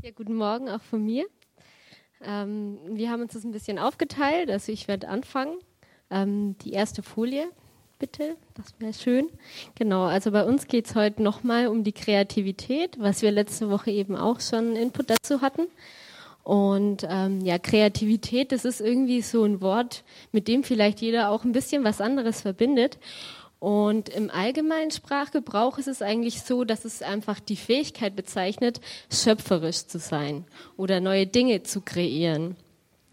Ja, guten Morgen auch von mir. Ähm, wir haben uns das ein bisschen aufgeteilt. Also ich werde anfangen. Ähm, die erste Folie, bitte. Das wäre schön. Genau, also bei uns geht es heute nochmal um die Kreativität, was wir letzte Woche eben auch schon Input dazu hatten. Und ähm, ja, Kreativität, das ist irgendwie so ein Wort, mit dem vielleicht jeder auch ein bisschen was anderes verbindet. Und im allgemeinen Sprachgebrauch ist es eigentlich so, dass es einfach die Fähigkeit bezeichnet, schöpferisch zu sein oder neue Dinge zu kreieren.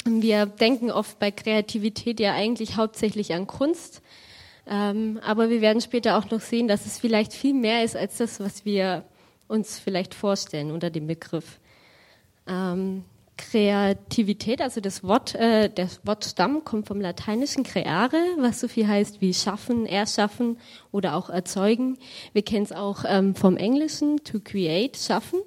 Wir denken oft bei Kreativität ja eigentlich hauptsächlich an Kunst, ähm, aber wir werden später auch noch sehen, dass es vielleicht viel mehr ist als das, was wir uns vielleicht vorstellen unter dem Begriff. Ähm, Kreativität, also das Wort, äh, der Wortstamm kommt vom lateinischen creare, was so viel heißt wie schaffen, erschaffen oder auch erzeugen. Wir kennen es auch ähm, vom Englischen to create, schaffen.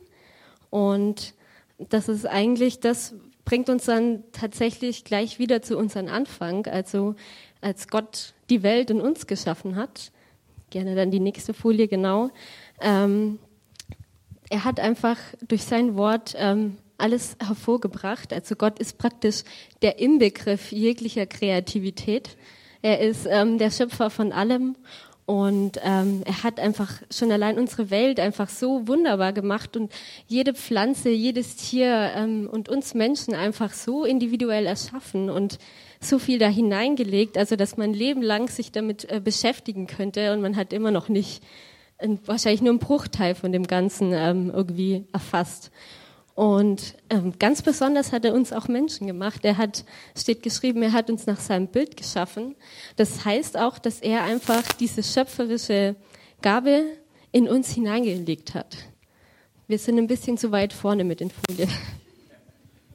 Und das ist eigentlich, das bringt uns dann tatsächlich gleich wieder zu unserem Anfang, also als Gott die Welt und uns geschaffen hat. Gerne dann die nächste Folie, genau. Ähm, er hat einfach durch sein Wort ähm, alles hervorgebracht. Also Gott ist praktisch der Inbegriff jeglicher Kreativität. Er ist ähm, der Schöpfer von allem und ähm, er hat einfach schon allein unsere Welt einfach so wunderbar gemacht und jede Pflanze, jedes Tier ähm, und uns Menschen einfach so individuell erschaffen und so viel da hineingelegt, also dass man Leben lang sich damit äh, beschäftigen könnte und man hat immer noch nicht äh, wahrscheinlich nur einen Bruchteil von dem Ganzen ähm, irgendwie erfasst. Und ähm, ganz besonders hat er uns auch Menschen gemacht. Er hat, steht geschrieben, er hat uns nach seinem Bild geschaffen. Das heißt auch, dass er einfach diese schöpferische Gabe in uns hineingelegt hat. Wir sind ein bisschen zu weit vorne mit den Folien.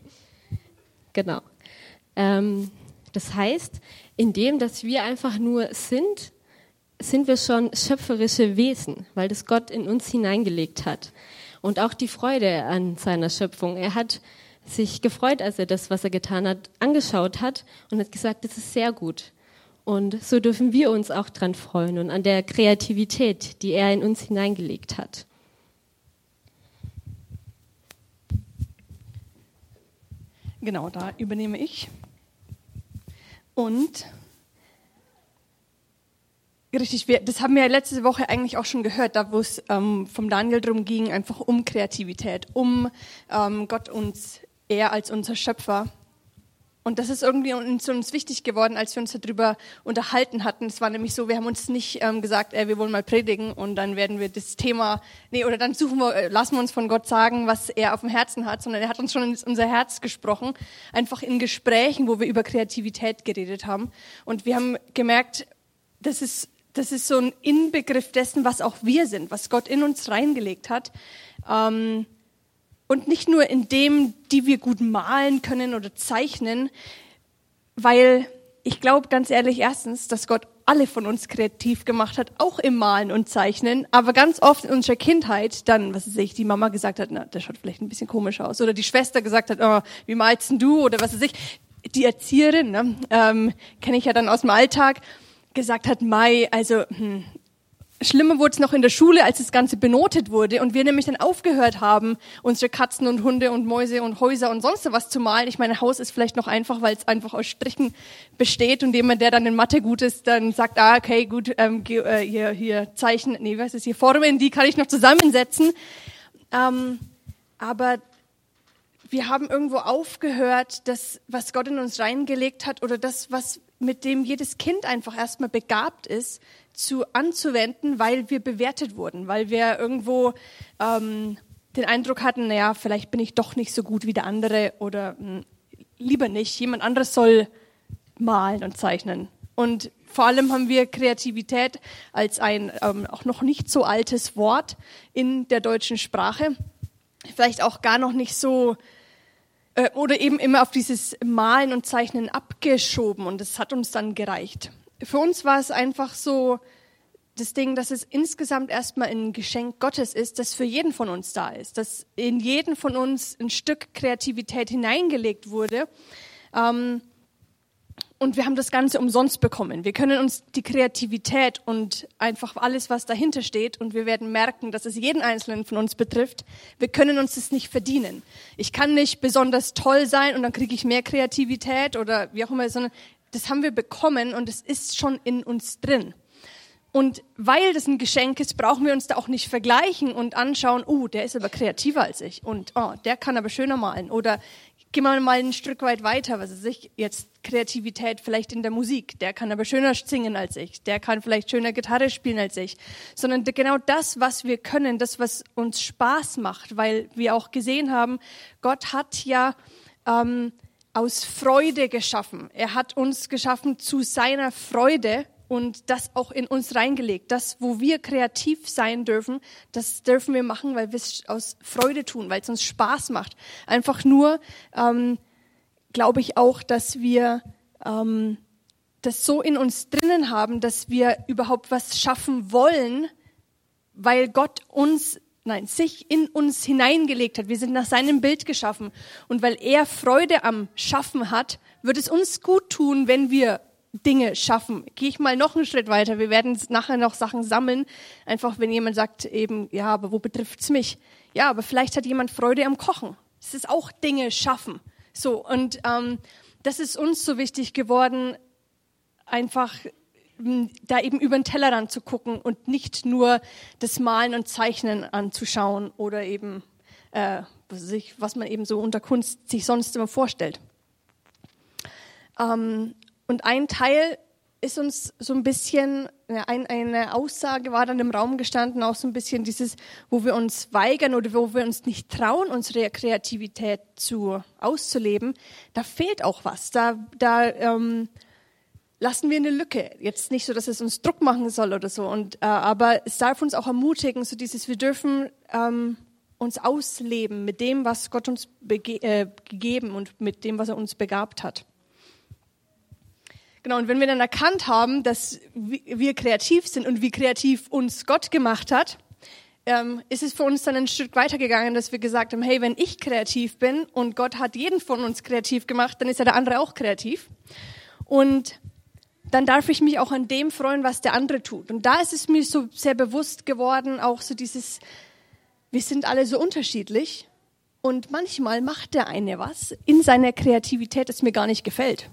genau. Ähm, das heißt, indem, dass wir einfach nur sind, sind wir schon schöpferische Wesen, weil das Gott in uns hineingelegt hat und auch die Freude an seiner Schöpfung. Er hat sich gefreut, als er das, was er getan hat, angeschaut hat und hat gesagt, das ist sehr gut. Und so dürfen wir uns auch dran freuen und an der Kreativität, die er in uns hineingelegt hat. Genau, da übernehme ich. Und Richtig, wir, das haben wir letzte Woche eigentlich auch schon gehört, da wo es ähm, vom Daniel drum ging, einfach um Kreativität, um ähm, Gott uns, er als unser Schöpfer. Und das ist irgendwie uns, uns wichtig geworden, als wir uns darüber unterhalten hatten. Es war nämlich so, wir haben uns nicht ähm, gesagt, ey, wir wollen mal predigen und dann werden wir das Thema, nee, oder dann suchen wir, äh, lassen wir uns von Gott sagen, was er auf dem Herzen hat, sondern er hat uns schon in unser Herz gesprochen, einfach in Gesprächen, wo wir über Kreativität geredet haben. Und wir haben gemerkt, das ist das ist so ein Inbegriff dessen, was auch wir sind, was Gott in uns reingelegt hat. Ähm, und nicht nur in dem, die wir gut malen können oder zeichnen, weil ich glaube ganz ehrlich erstens, dass Gott alle von uns kreativ gemacht hat, auch im Malen und Zeichnen, aber ganz oft in unserer Kindheit dann, was weiß ich, die Mama gesagt hat, na, das schaut vielleicht ein bisschen komisch aus, oder die Schwester gesagt hat, oh, wie malst denn du, oder was weiß ich, die Erzieherin, ne, ähm, kenne ich ja dann aus dem Alltag, gesagt hat, Mai, also hm, schlimmer wurde es noch in der Schule, als das Ganze benotet wurde und wir nämlich dann aufgehört haben, unsere Katzen und Hunde und Mäuse und Häuser und sonst was zu malen. Ich meine, Haus ist vielleicht noch einfach, weil es einfach aus Strichen besteht und jemand, der dann in Mathe gut ist, dann sagt, ah, okay, gut, ähm, äh, hier, hier Zeichen, nee, was ist hier, Formen, die kann ich noch zusammensetzen. Ähm, aber wir haben irgendwo aufgehört, das, was Gott in uns reingelegt hat oder das, was mit dem jedes Kind einfach erstmal begabt ist, zu anzuwenden, weil wir bewertet wurden, weil wir irgendwo ähm, den Eindruck hatten, naja, vielleicht bin ich doch nicht so gut wie der andere oder mh, hm, lieber nicht, jemand anderes soll malen und zeichnen. Und vor allem haben wir Kreativität als ein ähm, auch noch nicht so altes Wort in der deutschen Sprache, vielleicht auch gar noch nicht so äh, oder eben immer auf dieses Malen und Zeichnen abgeschoben und das hat uns dann gereicht. Für uns war es einfach so das Ding, dass es insgesamt erstmal ein Geschenk Gottes ist, das für jeden von uns da ist, dass in jeden von uns ein Stück Kreativität hineingelegt wurde. Ähm, und wir haben das Ganze umsonst bekommen. Wir können uns die Kreativität und einfach alles, was dahinter steht, und wir werden merken, dass es jeden Einzelnen von uns betrifft, wir können uns das nicht verdienen. Ich kann nicht besonders toll sein und dann kriege ich mehr Kreativität oder wie auch immer, sondern das haben wir bekommen und es ist schon in uns drin. Und weil das ein Geschenk ist, brauchen wir uns da auch nicht vergleichen und anschauen, oh, der ist aber kreativer als ich und oh, der kann aber schöner malen oder gehen wir mal ein Stück weit weiter, was ist ich jetzt Kreativität vielleicht in der Musik, der kann aber schöner singen als ich, der kann vielleicht schöner Gitarre spielen als ich, sondern genau das, was wir können, das, was uns Spaß macht, weil wir auch gesehen haben, Gott hat ja ähm, aus Freude geschaffen. Er hat uns geschaffen zu seiner Freude und das auch in uns reingelegt. Das, wo wir kreativ sein dürfen, das dürfen wir machen, weil wir es aus Freude tun, weil es uns Spaß macht. Einfach nur ähm, glaube ich auch, dass wir ähm, das so in uns drinnen haben, dass wir überhaupt was schaffen wollen, weil Gott uns nein, sich in uns hineingelegt hat. Wir sind nach seinem Bild geschaffen. Und weil er Freude am Schaffen hat, wird es uns gut tun, wenn wir Dinge schaffen. Gehe ich mal noch einen Schritt weiter. Wir werden nachher noch Sachen sammeln. Einfach, wenn jemand sagt eben, ja, aber wo betrifft's mich? Ja, aber vielleicht hat jemand Freude am Kochen. Es ist auch Dinge schaffen. So, und ähm, das ist uns so wichtig geworden, einfach hm, da eben über den Tellerrand zu gucken und nicht nur das Malen und Zeichnen anzuschauen oder eben, äh, was, ich, was man eben so unter Kunst sich sonst immer vorstellt. Ähm, und ein Teil ist uns so ein bisschen, ein, eine Aussage war dann im Raum gestanden, auch so ein bisschen dieses, wo wir uns weigern oder wo wir uns nicht trauen, unsere Kreativität zu, auszuleben, da fehlt auch was. Da, da ähm, lassen wir eine Lücke. Jetzt nicht so, dass es uns Druck machen soll oder so, und, äh, aber es darf uns auch ermutigen, so dieses, wir dürfen ähm, uns ausleben mit dem, was Gott uns äh, gegeben und mit dem, was er uns begabt hat. Genau, und wenn wir dann erkannt haben, dass wir kreativ sind und wie kreativ uns Gott gemacht hat, ähm, ist es für uns dann ein Stück weitergegangen, dass wir gesagt haben, hey, wenn ich kreativ bin und Gott hat jeden von uns kreativ gemacht, dann ist ja der andere auch kreativ. Und dann darf ich mich auch an dem freuen, was der andere tut. Und da ist es mir so sehr bewusst geworden, auch so dieses, wir sind alle so unterschiedlich und manchmal macht der eine was in seiner Kreativität, das mir gar nicht gefällt.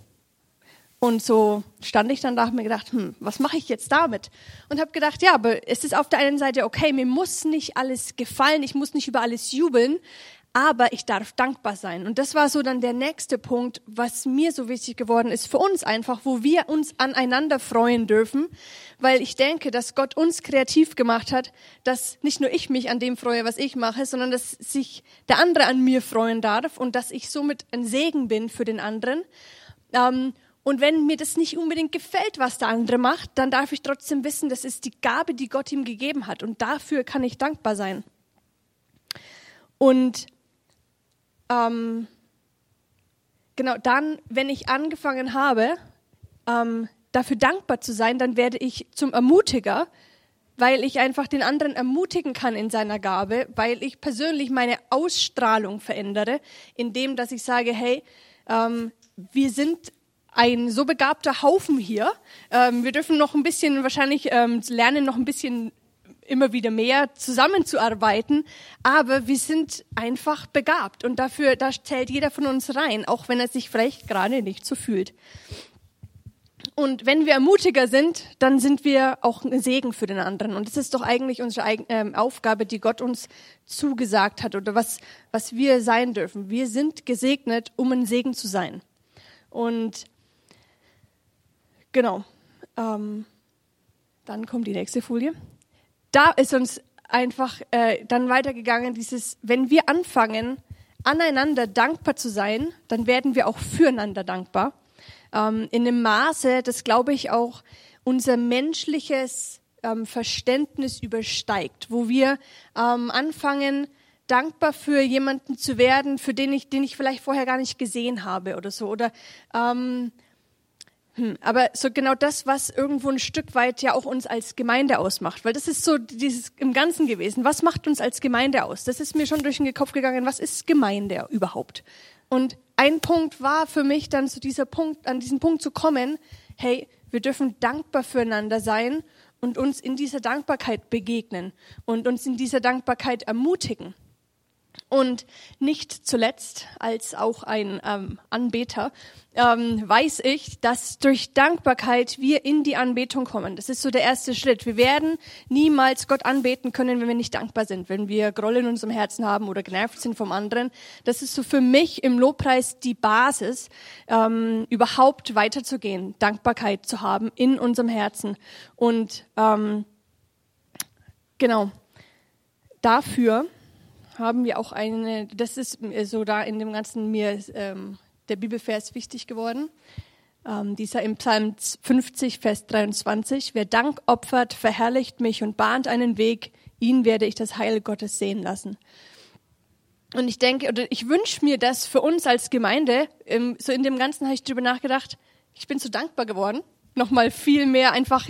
Und so stand ich dann da und mir gedacht, hm, was mache ich jetzt damit? Und habe gedacht, ja, aber es ist auf der einen Seite okay, mir muss nicht alles gefallen, ich muss nicht über alles jubeln, aber ich darf dankbar sein. Und das war so dann der nächste Punkt, was mir so wichtig geworden ist für uns einfach, wo wir uns aneinander freuen dürfen, weil ich denke, dass Gott uns kreativ gemacht hat, dass nicht nur ich mich an dem freue, was ich mache, sondern dass sich der andere an mir freuen darf und dass ich somit ein Segen bin für den anderen. Ähm, und wenn mir das nicht unbedingt gefällt, was der andere macht, dann darf ich trotzdem wissen, das ist die Gabe, die Gott ihm gegeben hat. Und dafür kann ich dankbar sein. Und ähm, genau dann, wenn ich angefangen habe, ähm, dafür dankbar zu sein, dann werde ich zum Ermutiger, weil ich einfach den anderen ermutigen kann in seiner Gabe, weil ich persönlich meine Ausstrahlung verändere, indem dass ich sage, hey, ähm, wir sind ein so begabter Haufen hier. Ähm, wir dürfen noch ein bisschen wahrscheinlich ähm, lernen, noch ein bisschen immer wieder mehr zusammenzuarbeiten, aber wir sind einfach begabt und dafür, da zählt jeder von uns rein, auch wenn er sich vielleicht gerade nicht so fühlt. Und wenn wir ermutiger sind, dann sind wir auch ein Segen für den anderen. Und das ist doch eigentlich unsere ähm, Aufgabe, die Gott uns zugesagt hat oder was, was wir sein dürfen. Wir sind gesegnet, um ein Segen zu sein. Und Genau. Ähm, dann kommt die nächste Folie. Da ist uns einfach äh, dann weitergegangen, dieses, wenn wir anfangen, aneinander dankbar zu sein, dann werden wir auch füreinander dankbar. Ähm, in einem Maße, das glaube ich auch unser menschliches ähm, Verständnis übersteigt, wo wir ähm, anfangen, dankbar für jemanden zu werden, für den ich, den ich vielleicht vorher gar nicht gesehen habe oder so. Oder ähm, Hm, aber so genau das, was irgendwo ein Stück weit ja auch uns als Gemeinde ausmacht, weil das ist so dieses im Ganzen gewesen. Was macht uns als Gemeinde aus? Das ist mir schon durch den Kopf gegangen. Was ist Gemeinde überhaupt? Und ein Punkt war für mich dann zu dieser Punkt, an diesen Punkt zu kommen, hey, wir dürfen dankbar füreinander sein und uns in dieser Dankbarkeit begegnen und uns in dieser Dankbarkeit ermutigen. Und nicht zuletzt, als auch ein ähm, Anbeter, ähm, weiß ich, dass durch Dankbarkeit wir in die Anbetung kommen. Das ist so der erste Schritt. Wir werden niemals Gott anbeten können, wenn wir nicht dankbar sind, wenn wir Groll in unserem Herzen haben oder genervt sind vom anderen. Das ist so für mich im Lobpreis die Basis, ähm, überhaupt weiterzugehen, Dankbarkeit zu haben in unserem Herzen. Und ähm, genau dafür haben wir auch eine, das ist so da in dem Ganzen mir ähm, der Bibelvers wichtig geworden. Ähm, dieser im Psalm 50, Vers 23. Wer Dank opfert, verherrlicht mich und bahnt einen Weg, ihn werde ich das Heil Gottes sehen lassen. Und ich denke, oder ich wünsche mir das für uns als Gemeinde, ähm, so in dem Ganzen habe ich drüber nachgedacht, ich bin so dankbar geworden, nochmal viel mehr einfach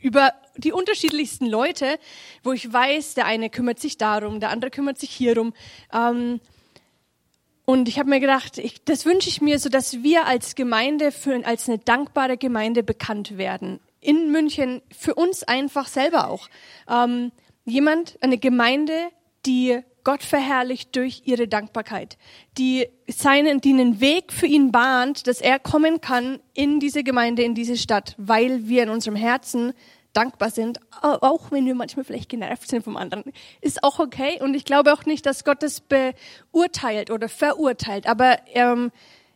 über die unterschiedlichsten Leute, wo ich weiß, der eine kümmert sich darum, der andere kümmert sich hierum. Ähm, und ich habe mir gedacht, ich, das wünsche ich mir, so dass wir als Gemeinde für, als eine dankbare Gemeinde bekannt werden. In München, für uns einfach selber auch. Ähm, jemand, eine Gemeinde, die Gott verherrlicht durch ihre Dankbarkeit, die seinen, die einen Weg für ihn bahnt, dass er kommen kann in diese Gemeinde, in diese Stadt, weil wir in unserem Herzen dankbar sind, auch wenn wir manchmal vielleicht genervt sind vom anderen, ist auch okay. Und ich glaube auch nicht, dass Gott das beurteilt oder verurteilt, aber ähm,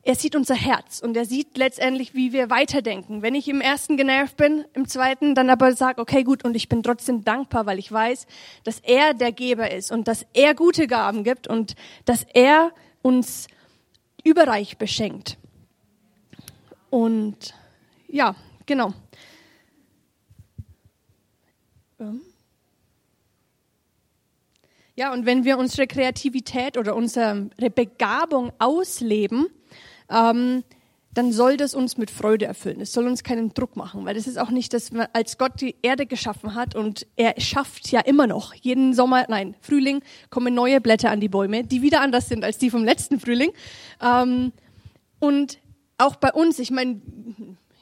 er sieht unser Herz und er sieht letztendlich, wie wir weiterdenken. Wenn ich im ersten genervt bin, im zweiten dann aber sage, okay, gut, und ich bin trotzdem dankbar, weil ich weiß, dass er der Geber ist und dass er gute Gaben gibt und dass er uns überreich beschenkt. Und ja, genau. Ähm. Ja, und wenn wir unsere Kreativität oder unsere Begabung ausleben, ähm, dann soll das uns mit Freude erfüllen. Es soll uns keinen Druck machen, weil das ist auch nicht, dass man, als Gott die Erde geschaffen hat und er schafft ja immer noch jeden Sommer, nein, Frühling kommen neue Blätter an die Bäume, die wieder anders sind als die vom letzten Frühling. Ähm, und auch bei uns, ich meine,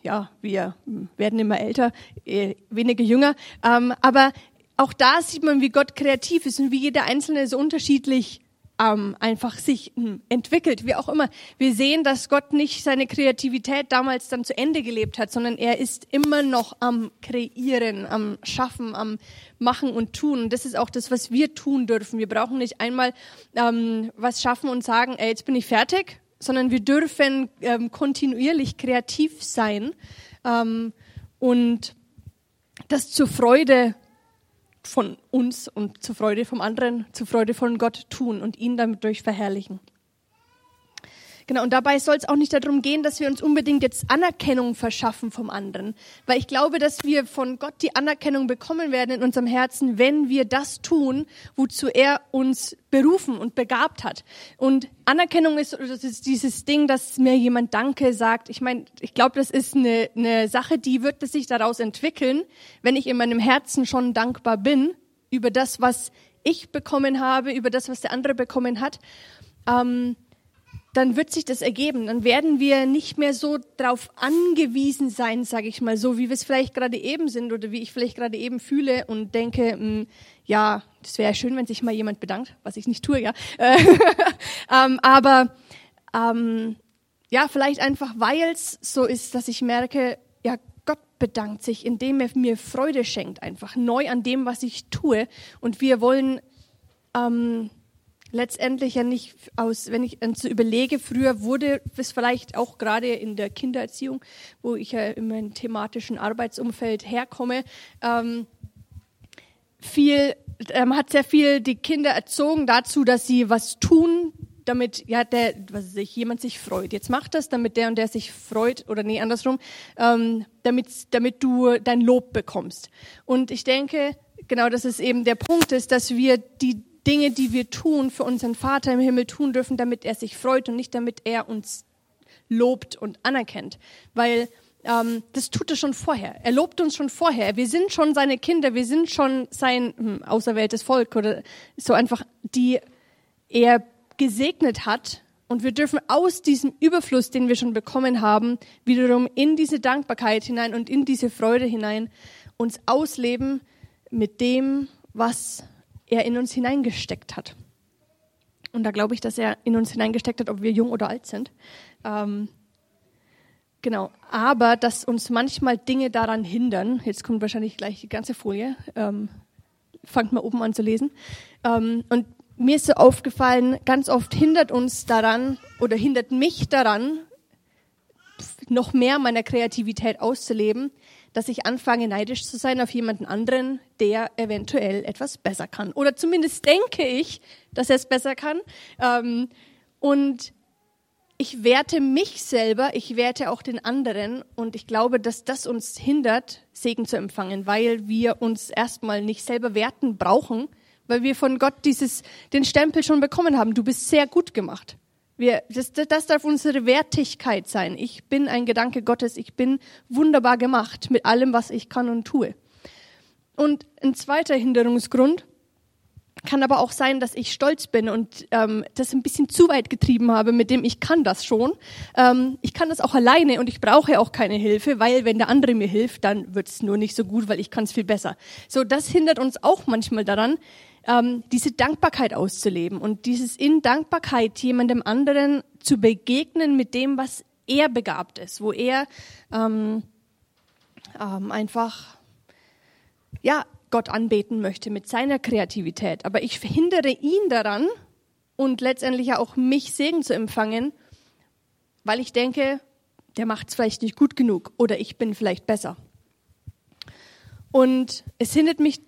ja, wir werden immer älter, äh, weniger jünger, ähm, aber auch da sieht man, wie Gott kreativ ist und wie jeder Einzelne so unterschiedlich ähm, einfach sich hm, entwickelt, wie auch immer. Wir sehen, dass Gott nicht seine Kreativität damals dann zu Ende gelebt hat, sondern er ist immer noch am Kreieren, am Schaffen, am Machen und Tun. Und das ist auch das, was wir tun dürfen. Wir brauchen nicht einmal ähm, was schaffen und sagen, ey, jetzt bin ich fertig, sondern wir dürfen ähm, kontinuierlich kreativ sein ähm, und das zur Freude von uns und zur Freude vom anderen, zur Freude von Gott tun und ihn damit durch verherrlichen. Genau, und dabei soll es auch nicht darum gehen, dass wir uns unbedingt jetzt Anerkennung verschaffen vom anderen. Weil ich glaube, dass wir von Gott die Anerkennung bekommen werden in unserem Herzen, wenn wir das tun, wozu er uns berufen und begabt hat. Und Anerkennung ist, das ist dieses Ding, dass mir jemand Danke sagt. Ich meine, ich glaube, das ist eine, eine Sache, die wird sich daraus entwickeln, wenn ich in meinem Herzen schon dankbar bin über das, was ich bekommen habe, über das, was der andere bekommen hat. Ähm, dann wird sich das ergeben. Dann werden wir nicht mehr so darauf angewiesen sein, sage ich mal, so wie wir es vielleicht gerade eben sind oder wie ich vielleicht gerade eben fühle und denke, mh, hm, ja, das wäre schön, wenn sich mal jemand bedankt, was ich nicht tue, ja. ähm, aber ähm, ja, vielleicht einfach, weil es so ist, dass ich merke, ja, Gott bedankt sich, indem er mir Freude schenkt, einfach neu an dem, was ich tue. Und wir wollen ähm, letztendlich ja nicht aus, wenn ich so überlege, früher wurde es vielleicht auch gerade in der Kindererziehung, wo ich ja in meinem thematischen Arbeitsumfeld herkomme, ähm, viel, ähm, hat sehr viel die Kinder erzogen dazu, dass sie was tun, damit ja der, was weiß ich, jemand sich freut. Jetzt mach das, damit der und der sich freut oder nee andersrum, ähm, damit damit du dein Lob bekommst. Und ich denke, genau, dass es eben der Punkt ist, dass wir die Dinge, die wir tun, für unseren Vater im Himmel tun dürfen, damit er sich freut und nicht damit er uns lobt und anerkennt. Weil ähm, das tut er schon vorher. Er lobt uns schon vorher. Wir sind schon seine Kinder, wir sind schon sein hm, auserwähltes Volk oder so einfach, die er gesegnet hat. Und wir dürfen aus diesem Überfluss, den wir schon bekommen haben, wiederum in diese Dankbarkeit hinein und in diese Freude hinein uns ausleben mit dem, was er in uns hineingesteckt hat. Und da glaube ich, dass er in uns hineingesteckt hat, ob wir jung oder alt sind. Ähm, genau. Aber dass uns manchmal Dinge daran hindern, jetzt kommt wahrscheinlich gleich die ganze Folie, ähm, fangt mal oben an zu lesen. Ähm, und mir ist so aufgefallen, ganz oft hindert uns daran oder hindert mich daran, noch mehr meiner Kreativität auszuleben, dass ich anfange, neidisch zu sein auf jemanden anderen, der eventuell etwas besser kann. Oder zumindest denke ich, dass er es besser kann. Ähm, und ich werte mich selber, ich werte auch den anderen und ich glaube, dass das uns hindert, Segen zu empfangen, weil wir uns erstmal nicht selber werten brauchen, weil wir von Gott dieses, den Stempel schon bekommen haben. Du bist sehr gut gemacht. Wir, das, das darf unsere Wertigkeit sein. Ich bin ein Gedanke Gottes. Ich bin wunderbar gemacht mit allem, was ich kann und tue. Und ein zweiter Hinderungsgrund kann aber auch sein, dass ich stolz bin und ähm, das ein bisschen zu weit getrieben habe, mit dem ich kann das schon. Ähm, ich kann das auch alleine und ich brauche auch keine Hilfe, weil wenn der andere mir hilft, dann wird es nur nicht so gut, weil ich kann es viel besser. So, das hindert uns auch manchmal daran, ähm, diese Dankbarkeit auszuleben und dieses in Dankbarkeit jemandem anderen zu begegnen mit dem, was er begabt ist, wo er ähm, ähm, einfach ja Gott anbeten möchte mit seiner Kreativität. Aber ich verhindere ihn daran und letztendlich auch mich Segen zu empfangen, weil ich denke, der macht es vielleicht nicht gut genug oder ich bin vielleicht besser. Und es hindert mich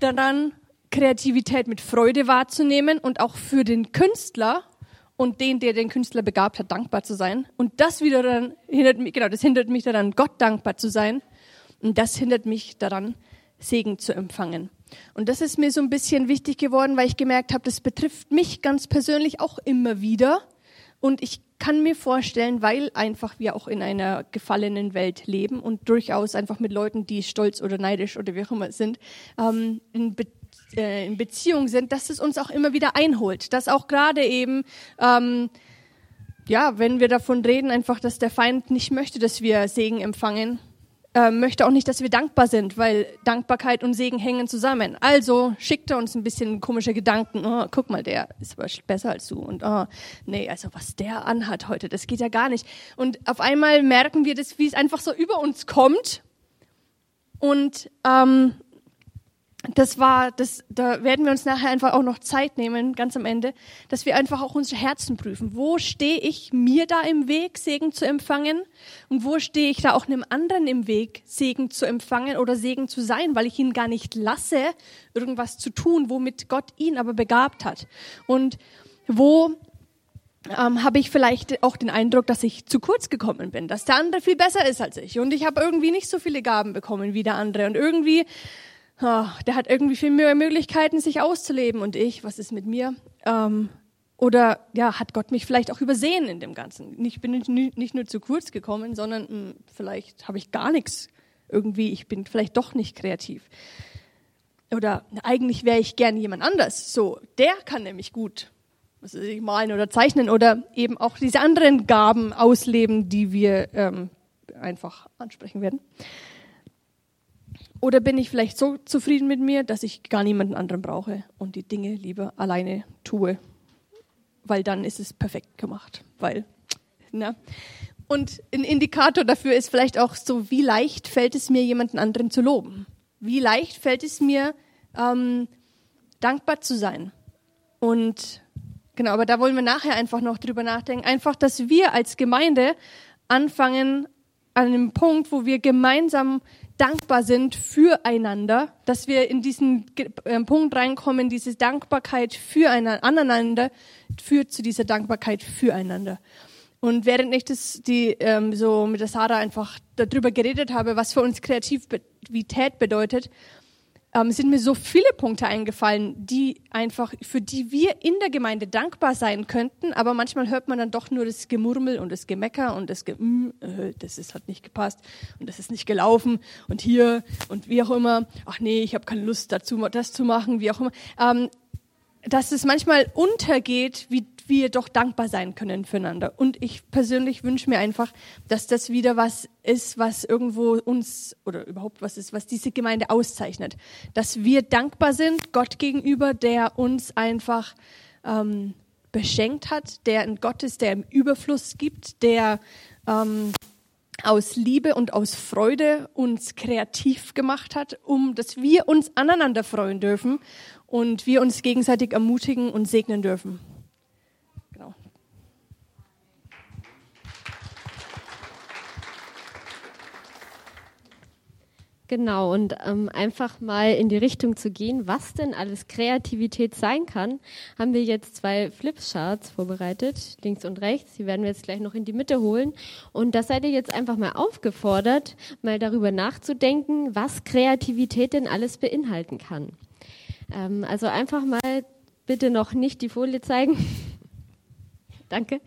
daran, Kreativität mit Freude wahrzunehmen und auch für den Künstler und den, der den Künstler begabt hat, dankbar zu sein. Und das wieder dann hindert mich, genau, das hindert mich daran, Gott dankbar zu sein. Und das hindert mich daran, Segen zu empfangen. Und das ist mir so ein bisschen wichtig geworden, weil ich gemerkt habe, das betrifft mich ganz persönlich auch immer wieder. Und ich kann mir vorstellen, weil einfach wir auch in einer gefallenen Welt leben und durchaus einfach mit Leuten, die stolz oder neidisch oder wie auch immer sind, ähm, in, Be äh, in Beziehung sind, dass es uns auch immer wieder einholt. Dass auch gerade eben, ähm, ja, wenn wir davon reden, einfach, dass der Feind nicht möchte, dass wir Segen empfangen, äh, möchte auch nicht, dass wir dankbar sind, weil Dankbarkeit und Segen hängen zusammen. Also schickt er uns ein bisschen komische Gedanken. Oh, guck mal, der ist aber besser als du. Und oh, nee, also was der anhat heute, das geht ja gar nicht. Und auf einmal merken wir das, wie es einfach so über uns kommt. Und ähm, das war, das, da werden wir uns nachher einfach auch noch Zeit nehmen, ganz am Ende, dass wir einfach auch unsere Herzen prüfen. Wo stehe ich mir da im Weg, Segen zu empfangen? Und wo stehe ich da auch einem anderen im Weg, Segen zu empfangen oder Segen zu sein, weil ich ihn gar nicht lasse, irgendwas zu tun, womit Gott ihn aber begabt hat? Und wo ähm, habe ich vielleicht auch den Eindruck, dass ich zu kurz gekommen bin, dass der andere viel besser ist als ich und ich habe irgendwie nicht so viele Gaben bekommen wie der andere und irgendwie oh, der hat irgendwie viel mehr Möglichkeiten, sich auszuleben und ich, was ist mit mir? Ähm, oder ja, hat Gott mich vielleicht auch übersehen in dem Ganzen? Ich bin nicht nur zu kurz gekommen, sondern mh, hm, vielleicht habe ich gar nichts irgendwie, ich bin vielleicht doch nicht kreativ. Oder eigentlich wäre ich gern jemand anders. So, der kann nämlich gut was weiß ich, malen oder zeichnen oder eben auch diese anderen Gaben ausleben, die wir ähm, einfach ansprechen werden. Oder bin ich vielleicht so zufrieden mit mir, dass ich gar niemanden anderen brauche und die Dinge lieber alleine tue? Weil dann ist es perfekt gemacht. Weil, ne? Und ein Indikator dafür ist vielleicht auch so, wie leicht fällt es mir, jemanden anderen zu loben? Wie leicht fällt es mir, ähm, dankbar zu sein? Und genau, aber da wollen wir nachher einfach noch drüber nachdenken. Einfach, dass wir als Gemeinde anfangen, an einem Punkt, wo wir gemeinsam dankbar sind füreinander, dass wir in diesen äh, Punkt reinkommen, diese Dankbarkeit füreinander, aneinander führt zu dieser Dankbarkeit füreinander. Und während ich das die ähm, so mit der Sarah einfach darüber geredet habe, was für uns Kreativität bedeutet, ähm, sind mir so viele Punkte eingefallen, die einfach, für die wir in der Gemeinde dankbar sein könnten, aber manchmal hört man dann doch nur das Gemurmel und das Gemecker und das Ge mm, äh, das ist, hat nicht gepasst und das ist nicht gelaufen und hier und wie auch immer, ach nee, ich habe keine Lust dazu, das zu machen, wie auch immer. Ähm, dass es manchmal untergeht, wie wir doch dankbar sein können füreinander. Und ich persönlich wünsche mir einfach, dass das wieder was ist, was irgendwo uns oder überhaupt was ist, was diese Gemeinde auszeichnet. Dass wir dankbar sind Gott gegenüber, der uns einfach ähm, beschenkt hat, der ein Gott ist, der im Überfluss gibt, der ähm, aus Liebe und aus Freude uns kreativ gemacht hat, um dass wir uns aneinander freuen dürfen und wir uns gegenseitig ermutigen und segnen dürfen. Genau. Genau, und ähm, einfach mal in die Richtung zu gehen, was denn alles Kreativität sein kann, haben wir jetzt zwei Flipcharts vorbereitet, links und rechts. Die werden wir jetzt gleich noch in die Mitte holen. Und da seid ihr jetzt einfach mal aufgefordert, mal darüber nachzudenken, was Kreativität denn alles beinhalten kann. Ähm, also einfach mal bitte noch nicht die Folie zeigen. Danke.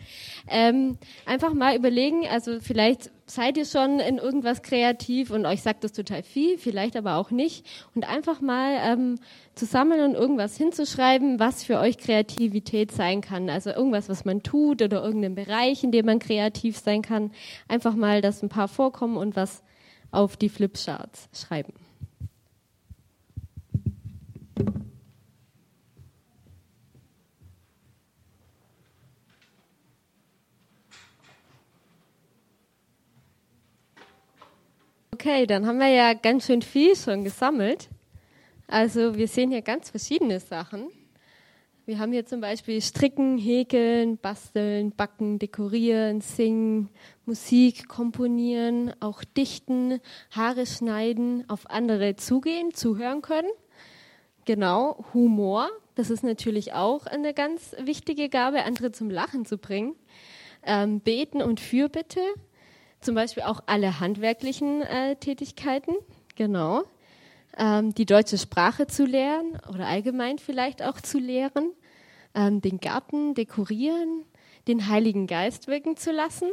Ähm, einfach mal überlegen, also vielleicht seid ihr schon in irgendwas kreativ und euch sagt das total viel, vielleicht aber auch nicht. Und einfach mal ähm, zusammen und irgendwas hinzuschreiben, was für euch Kreativität sein kann. Also irgendwas, was man tut oder irgendein Bereich, in dem man kreativ sein kann. Einfach mal, dass ein paar vorkommen und was auf die Flipcharts schreiben. Okay, dann haben wir ja ganz schön viel schon gesammelt. Also wir sehen hier ganz verschiedene Sachen. Wir haben hier zum Beispiel Stricken, Häkeln, Basteln, Backen, Dekorieren, Singen, Musik, Komponieren, auch Dichten, Haare schneiden, auf andere zugehen, zuhören können. Genau, Humor, das ist natürlich auch eine ganz wichtige Gabe, andere zum Lachen zu bringen. Ähm, beten und Fürbitte, zum Beispiel auch alle handwerklichen äh, Tätigkeiten, genau. Ähm, die deutsche Sprache zu lernen oder allgemein vielleicht auch zu lehren, ähm, den Garten dekorieren, den Heiligen Geist wirken zu lassen.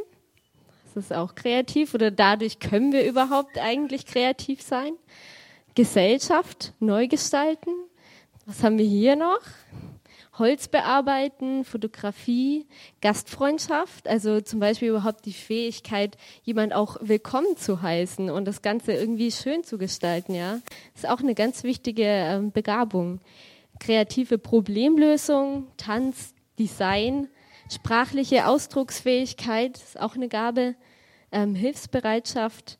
Das ist auch kreativ oder dadurch können wir überhaupt eigentlich kreativ sein. Gesellschaft neu gestalten. Was haben wir hier noch? Holz bearbeiten, Fotografie, Gastfreundschaft, also zum Beispiel überhaupt die Fähigkeit, jemand auch willkommen zu heißen und das Ganze irgendwie schön zu gestalten, ja, ist auch eine ganz wichtige ähm, Begabung. Kreative Problemlösung, Tanz, Design, sprachliche Ausdrucksfähigkeit ist auch eine Gabe, ähm, Hilfsbereitschaft,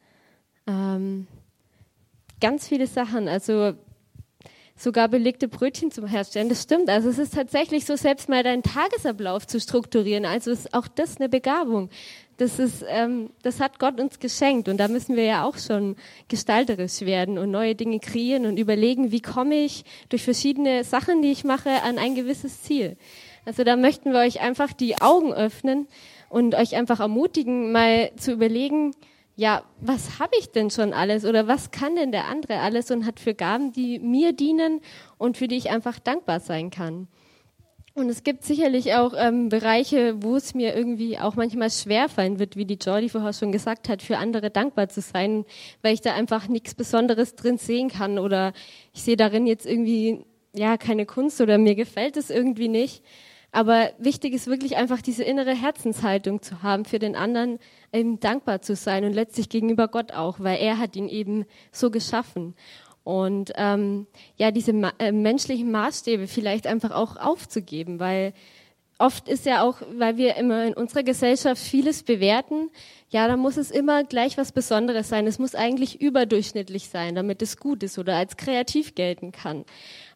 ähm, ganz viele Sachen. Also sogar belegte Brötchen zum Herstellen. Das stimmt. Also es ist tatsächlich so, selbst mal deinen Tagesablauf zu strukturieren. Also ist auch das eine Begabung. Das ist, ähm, das hat Gott uns geschenkt und da müssen wir ja auch schon gestalterisch werden und neue Dinge kreieren und überlegen, wie komme ich durch verschiedene Sachen, die ich mache, an ein gewisses Ziel. Also da möchten wir euch einfach die Augen öffnen und euch einfach ermutigen, mal zu überlegen, ja, was habe ich denn schon alles oder was kann denn der andere alles und hat für Gaben, die mir dienen und für die ich einfach dankbar sein kann. Und es gibt sicherlich auch ähm, Bereiche, wo es mir irgendwie auch manchmal schwerfallen wird, wie die Jordi vorher schon gesagt hat, für andere dankbar zu sein, weil ich da einfach nichts Besonderes drin sehen kann oder ich sehe darin jetzt irgendwie ja keine Kunst oder mir gefällt es irgendwie nicht. Aber wichtig ist wirklich einfach diese innere Herzenshaltung zu haben, für den anderen eben dankbar zu sein und letztlich gegenüber Gott auch, weil er hat ihn eben so geschaffen. Und ähm, ja, diese ma äh, menschlichen Maßstäbe vielleicht einfach auch aufzugeben, weil oft ist ja auch, weil wir immer in unserer Gesellschaft vieles bewerten, ja, da muss es immer gleich was Besonderes sein. Es muss eigentlich überdurchschnittlich sein, damit es gut ist oder als kreativ gelten kann.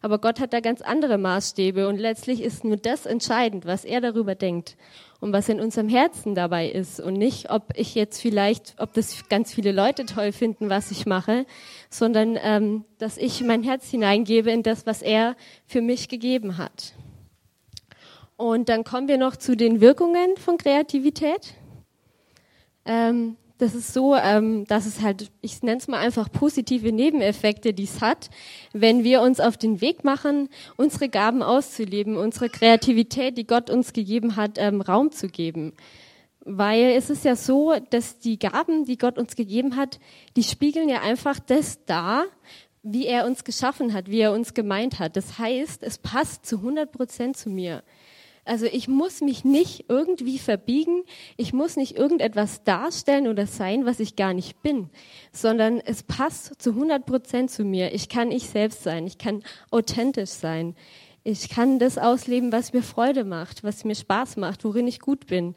Aber Gott hat da ganz andere Maßstäbe und letztlich ist nur das entscheidend, was er darüber denkt und was in unserem Herzen dabei ist und nicht, ob ich jetzt vielleicht, ob das ganz viele Leute toll finden, was ich mache, sondern ähm, dass ich mein Herz hineingebe in das, was er für mich gegeben hat. Und dann kommen wir noch zu den Wirkungen von Kreativität. Ähm, das ist so, ähm, dass es halt, ich nenne es mal einfach positive Nebeneffekte, die es hat, wenn wir uns auf den Weg machen, unsere Gaben auszuleben, unsere Kreativität, die Gott uns gegeben hat, ähm, Raum zu geben. Weil es ist ja so, dass die Gaben, die Gott uns gegeben hat, die spiegeln ja einfach das dar, wie er uns geschaffen hat, wie er uns gemeint hat. Das heißt, es passt zu 100 Prozent zu mir. Also ich muss mich nicht irgendwie verbiegen, ich muss nicht irgendetwas darstellen oder sein, was ich gar nicht bin, sondern es passt zu 100 Prozent zu mir. Ich kann ich selbst sein, ich kann authentisch sein, ich kann das ausleben, was mir Freude macht, was mir Spaß macht, worin ich gut bin.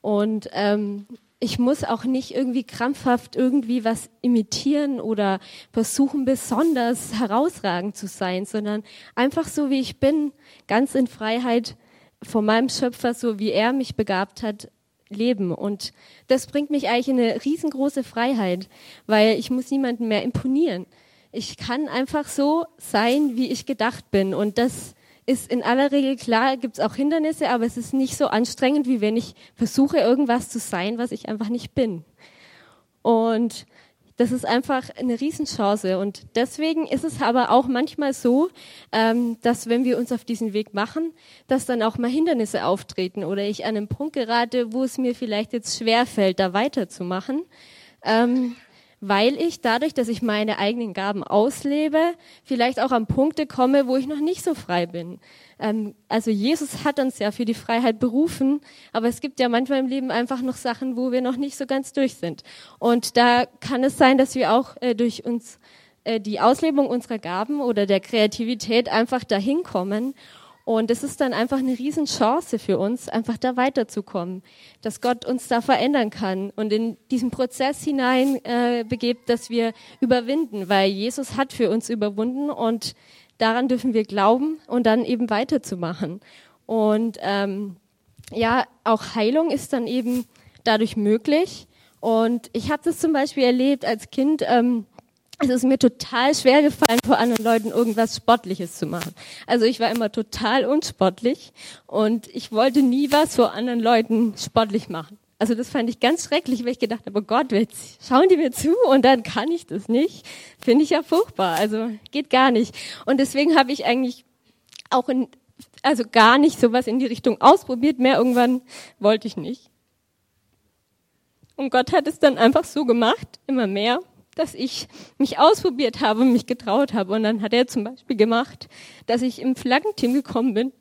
Und ähm, ich muss auch nicht irgendwie krampfhaft irgendwie was imitieren oder versuchen, besonders herausragend zu sein, sondern einfach so, wie ich bin, ganz in Freiheit von meinem Schöpfer, so wie er mich begabt hat, leben. Und das bringt mich eigentlich in eine riesengroße Freiheit, weil ich muss niemandem mehr imponieren. Ich kann einfach so sein, wie ich gedacht bin. Und das ist in aller Regel klar, gibt es auch Hindernisse, aber es ist nicht so anstrengend, wie wenn ich versuche, irgendwas zu sein, was ich einfach nicht bin. Und das ist einfach eine Riesenchance. Und deswegen ist es aber auch manchmal so, ähm, dass wenn wir uns auf diesen Weg machen, dass dann auch mal Hindernisse auftreten oder ich an einen Punkt gerate, wo es mir vielleicht jetzt schwerfällt, da weiterzumachen. Ähm, weil ich dadurch, dass ich meine eigenen Gaben auslebe, vielleicht auch an Punkte komme, wo ich noch nicht so frei bin. Ähm, also Jesus hat uns ja für die Freiheit berufen, aber es gibt ja manchmal im Leben einfach noch Sachen, wo wir noch nicht so ganz durch sind. Und da kann es sein, dass wir auch äh, durch uns äh, die Auslebung unserer Gaben oder der Kreativität einfach dahin kommen und es ist dann einfach eine Riesenchance für uns, einfach da weiterzukommen, dass Gott uns da verändern kann und in diesen Prozess hinein äh, begebt, dass wir überwinden, weil Jesus hat für uns überwunden und daran dürfen wir glauben und dann eben weiterzumachen. Und ähm, ja, auch Heilung ist dann eben dadurch möglich. Und ich habe das zum Beispiel erlebt als Kind. Ähm, es ist mir total schwer gefallen, vor anderen Leuten irgendwas Sportliches zu machen. Also ich war immer total unsportlich und ich wollte nie was vor anderen Leuten sportlich machen. Also das fand ich ganz schrecklich, weil ich gedacht habe, oh Gott, schauen die mir zu und dann kann ich das nicht. Finde ich ja furchtbar. Also geht gar nicht. Und deswegen habe ich eigentlich auch in, also gar nicht sowas in die Richtung ausprobiert. Mehr irgendwann wollte ich nicht. Und Gott hat es dann einfach so gemacht, immer mehr dass ich mich ausprobiert habe und mich getraut habe. Und dann hat er zum Beispiel gemacht, dass ich im Flaggenteam gekommen bin.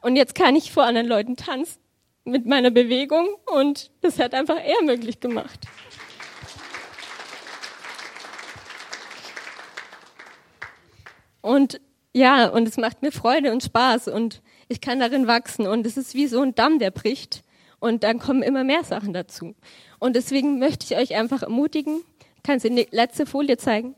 Und jetzt kann ich vor anderen Leuten tanzen mit meiner Bewegung und das hat einfach er möglich gemacht. Und ja, und es macht mir Freude und Spaß und ich kann darin wachsen und es ist wie so ein Damm, der bricht und dann kommen immer mehr Sachen dazu. Und deswegen möchte ich euch einfach ermutigen, Kannst du die letzte Folie zeigen?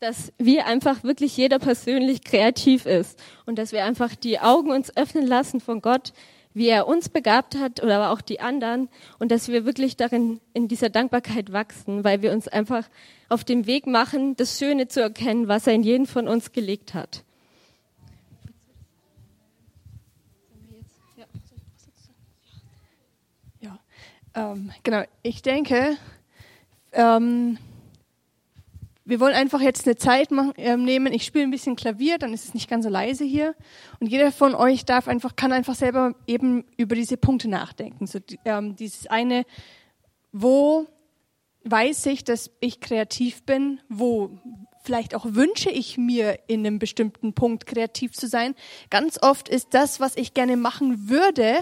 Dass wir einfach wirklich jeder persönlich kreativ ist und dass wir einfach die Augen uns öffnen lassen von Gott, wie er uns begabt hat oder aber auch die anderen und dass wir wirklich darin in dieser Dankbarkeit wachsen, weil wir uns einfach auf dem Weg machen, das Schöne zu erkennen, was er in jeden von uns gelegt hat. Ja, ähm, genau. Ich denke, ähm, wir wollen einfach jetzt eine Zeit machen, äh, nehmen. Ich spiele ein bisschen Klavier, dann ist es nicht ganz so leise hier. Und jeder von euch darf einfach, kann einfach selber eben über diese Punkte nachdenken. So ähm, dieses eine, wo weiß ich, dass ich kreativ bin, wo vielleicht auch wünsche ich mir in einem bestimmten Punkt kreativ zu sein. Ganz oft ist das, was ich gerne machen würde,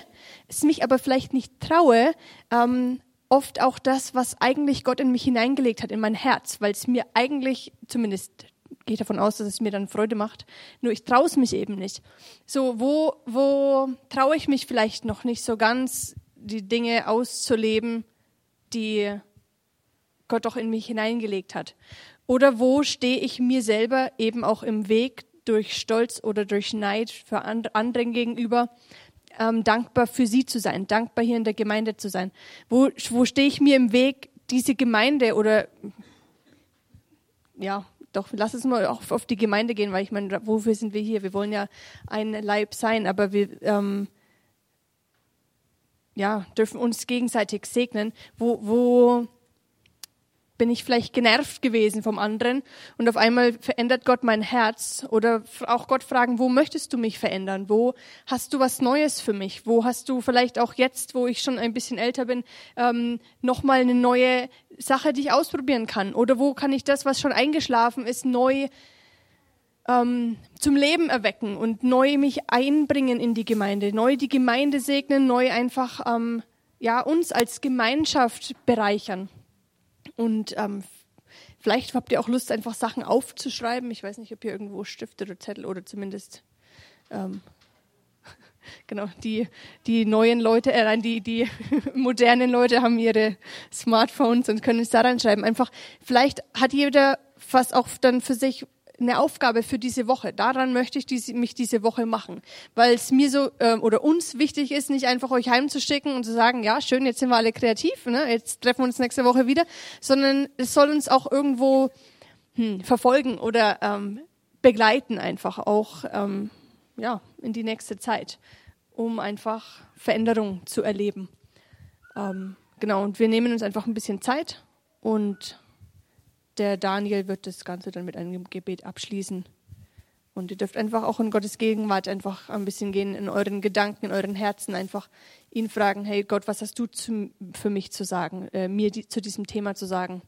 es mich aber vielleicht nicht traue, ähm, oft auch das, was eigentlich Gott in mich hineingelegt hat, in mein Herz, weil es mir eigentlich, zumindest gehe ich davon aus, dass es mir dann Freude macht, nur ich traue es mich eben nicht. So, wo, wo traue ich mich vielleicht noch nicht so ganz, die Dinge auszuleben, die Gott doch in mich hineingelegt hat? Oder wo stehe ich mir selber eben auch im Weg durch Stolz oder durch Neid für anderen gegenüber, ähm, dankbar für sie zu sein, dankbar hier in der Gemeinde zu sein. Wo, wo stehe ich mir im Weg, diese Gemeinde oder ja, doch, lass es mal auf, auf die Gemeinde gehen, weil ich meine, wofür sind wir hier? Wir wollen ja ein Leib sein, aber wir ähm, ja, dürfen uns gegenseitig segnen. Wo, wo bin ich vielleicht genervt gewesen vom anderen und auf einmal verändert Gott mein Herz oder auch Gott fragen, wo möchtest du mich verändern? Wo hast du was Neues für mich? Wo hast du vielleicht auch jetzt, wo ich schon ein bisschen älter bin, ähm, nochmal eine neue Sache, die ich ausprobieren kann? Oder wo kann ich das, was schon eingeschlafen ist, neu ähm, zum Leben erwecken und neu mich einbringen in die Gemeinde, neu die Gemeinde segnen, neu einfach ähm, ja uns als Gemeinschaft bereichern. Und ähm, vielleicht habt ihr auch Lust, einfach Sachen aufzuschreiben. Ich weiß nicht, ob hier irgendwo Stifte oder Zettel oder zumindest ähm, genau die die neuen Leute, äh, die die modernen Leute haben ihre Smartphones und können es daran schreiben. Einfach vielleicht hat jeder was auch dann für sich eine Aufgabe für diese Woche. Daran möchte ich diese, mich diese Woche machen, weil es mir so äh, oder uns wichtig ist, nicht einfach euch heimzuschicken und zu sagen, ja schön, jetzt sind wir alle kreativ, ne? jetzt treffen wir uns nächste Woche wieder, sondern es soll uns auch irgendwo hm, verfolgen oder ähm, begleiten einfach auch ähm, ja in die nächste Zeit, um einfach Veränderung zu erleben. Ähm, genau und wir nehmen uns einfach ein bisschen Zeit und der Daniel wird das Ganze dann mit einem Gebet abschließen. Und ihr dürft einfach auch in Gottes Gegenwart einfach ein bisschen gehen, in euren Gedanken, in euren Herzen, einfach ihn fragen, hey Gott, was hast du zu, für mich zu sagen, äh, mir die, zu diesem Thema zu sagen?